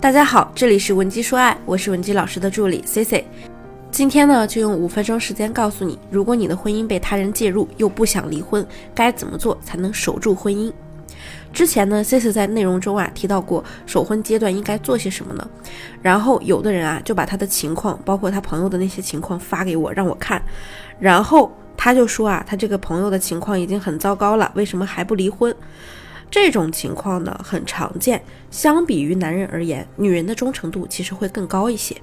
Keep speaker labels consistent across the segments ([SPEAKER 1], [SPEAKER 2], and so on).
[SPEAKER 1] 大家好，这里是文姬说爱，我是文姬老师的助理 C C。今天呢，就用五分钟时间告诉你，如果你的婚姻被他人介入，又不想离婚，该怎么做才能守住婚姻？之前呢，C C 在内容中啊提到过，守婚阶段应该做些什么呢？然后有的人啊就把他的情况，包括他朋友的那些情况发给我，让我看，然后他就说啊，他这个朋友的情况已经很糟糕了，为什么还不离婚？这种情况呢很常见，相比于男人而言，女人的忠诚度其实会更高一些。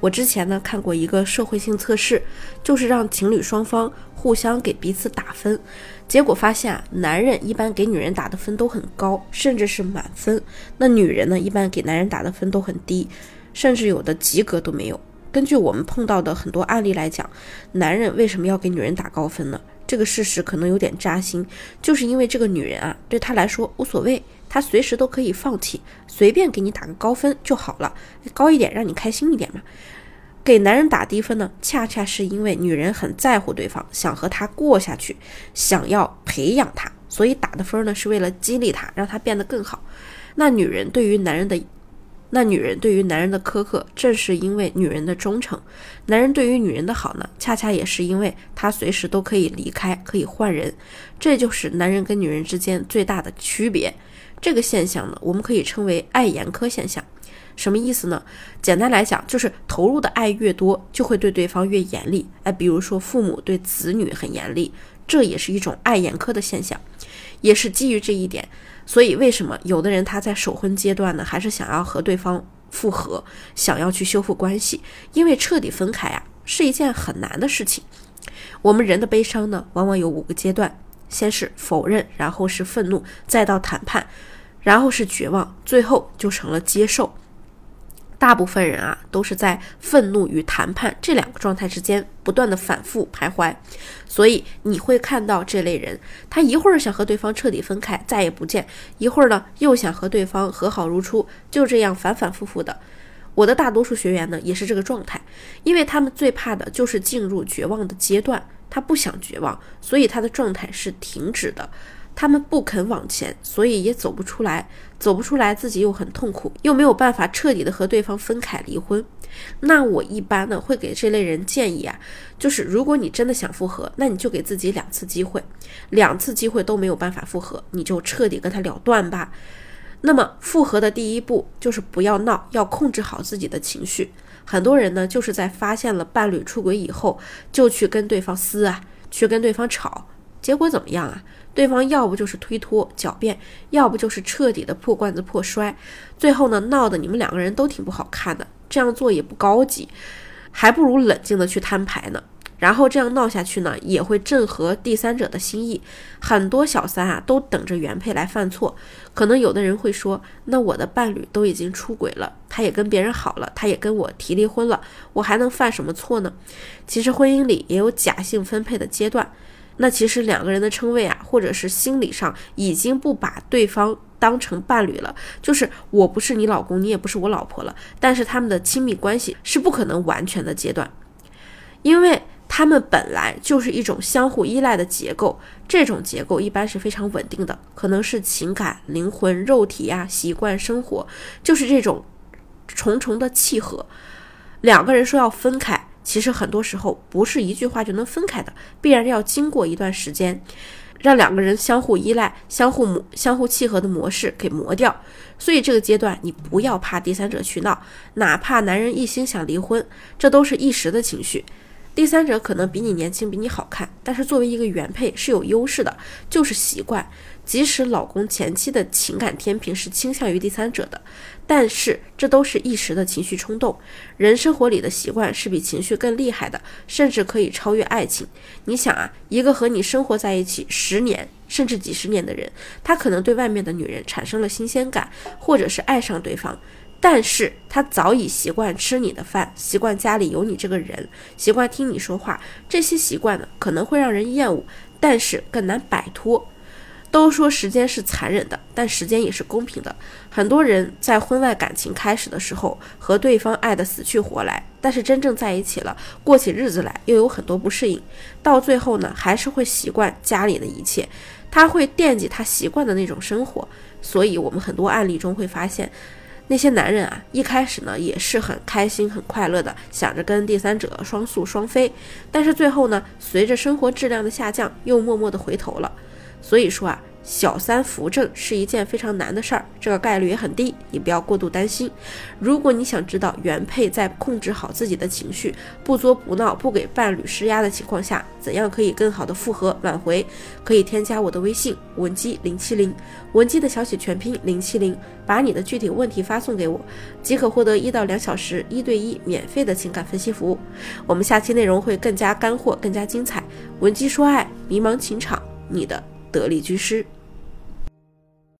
[SPEAKER 1] 我之前呢看过一个社会性测试，就是让情侣双方互相给彼此打分，结果发现啊，男人一般给女人打的分都很高，甚至是满分；那女人呢，一般给男人打的分都很低，甚至有的及格都没有。根据我们碰到的很多案例来讲，男人为什么要给女人打高分呢？这个事实可能有点扎心，就是因为这个女人啊，对他来说无所谓，他随时都可以放弃，随便给你打个高分就好了，高一点让你开心一点嘛。给男人打低分呢，恰恰是因为女人很在乎对方，想和他过下去，想要培养他，所以打的分呢是为了激励他，让他变得更好。那女人对于男人的。那女人对于男人的苛刻，正是因为女人的忠诚；男人对于女人的好呢，恰恰也是因为他随时都可以离开，可以换人。这就是男人跟女人之间最大的区别。这个现象呢，我们可以称为爱严苛现象。什么意思呢？简单来讲，就是投入的爱越多，就会对对方越严厉。哎，比如说父母对子女很严厉，这也是一种爱严苛的现象。也是基于这一点。所以，为什么有的人他在首婚阶段呢，还是想要和对方复合，想要去修复关系？因为彻底分开啊，是一件很难的事情。我们人的悲伤呢，往往有五个阶段：先是否认，然后是愤怒，再到谈判，然后是绝望，最后就成了接受。大部分人啊，都是在愤怒与谈判这两个状态之间不断的反复徘徊，所以你会看到这类人，他一会儿想和对方彻底分开，再也不见；一会儿呢，又想和对方和好如初，就这样反反复复的。我的大多数学员呢，也是这个状态，因为他们最怕的就是进入绝望的阶段，他不想绝望，所以他的状态是停止的。他们不肯往前，所以也走不出来，走不出来，自己又很痛苦，又没有办法彻底的和对方分开离婚。那我一般呢会给这类人建议啊，就是如果你真的想复合，那你就给自己两次机会，两次机会都没有办法复合，你就彻底跟他了断吧。那么复合的第一步就是不要闹，要控制好自己的情绪。很多人呢就是在发现了伴侣出轨以后，就去跟对方撕啊，去跟对方吵。结果怎么样啊？对方要不就是推脱狡辩，要不就是彻底的破罐子破摔，最后呢闹得你们两个人都挺不好看的。这样做也不高级，还不如冷静的去摊牌呢。然后这样闹下去呢，也会正合第三者的心意。很多小三啊，都等着原配来犯错。可能有的人会说，那我的伴侣都已经出轨了，他也跟别人好了，他也跟我提离婚了，我还能犯什么错呢？其实婚姻里也有假性分配的阶段。那其实两个人的称谓啊，或者是心理上已经不把对方当成伴侣了，就是我不是你老公，你也不是我老婆了。但是他们的亲密关系是不可能完全的阶段，因为他们本来就是一种相互依赖的结构，这种结构一般是非常稳定的，可能是情感、灵魂、肉体啊、习惯、生活，就是这种重重的契合。两个人说要分开。其实很多时候不是一句话就能分开的，必然要经过一段时间，让两个人相互依赖、相互磨、相互契合的模式给磨掉。所以这个阶段你不要怕第三者去闹，哪怕男人一心想离婚，这都是一时的情绪。第三者可能比你年轻，比你好看，但是作为一个原配是有优势的，就是习惯。即使老公前期的情感天平是倾向于第三者的，但是这都是一时的情绪冲动。人生活里的习惯是比情绪更厉害的，甚至可以超越爱情。你想啊，一个和你生活在一起十年甚至几十年的人，他可能对外面的女人产生了新鲜感，或者是爱上对方，但是他早已习惯吃你的饭，习惯家里有你这个人，习惯听你说话。这些习惯呢，可能会让人厌恶，但是更难摆脱。都说时间是残忍的，但时间也是公平的。很多人在婚外感情开始的时候，和对方爱得死去活来，但是真正在一起了，过起日子来又有很多不适应，到最后呢，还是会习惯家里的一切，他会惦记他习惯的那种生活。所以，我们很多案例中会发现，那些男人啊，一开始呢也是很开心、很快乐的，想着跟第三者双宿双飞，但是最后呢，随着生活质量的下降，又默默的回头了。所以说啊。小三扶正是一件非常难的事儿，这个概率也很低，你不要过度担心。如果你想知道原配在控制好自己的情绪，不作不闹，不给伴侣施压的情况下，怎样可以更好的复合挽回，可以添加我的微信文姬零七零，文姬的小写全拼零七零，把你的具体问题发送给我，即可获得一到两小时一对一免费的情感分析服务。我们下期内容会更加干货，更加精彩。文姬说爱，迷茫情场，你的得力居师。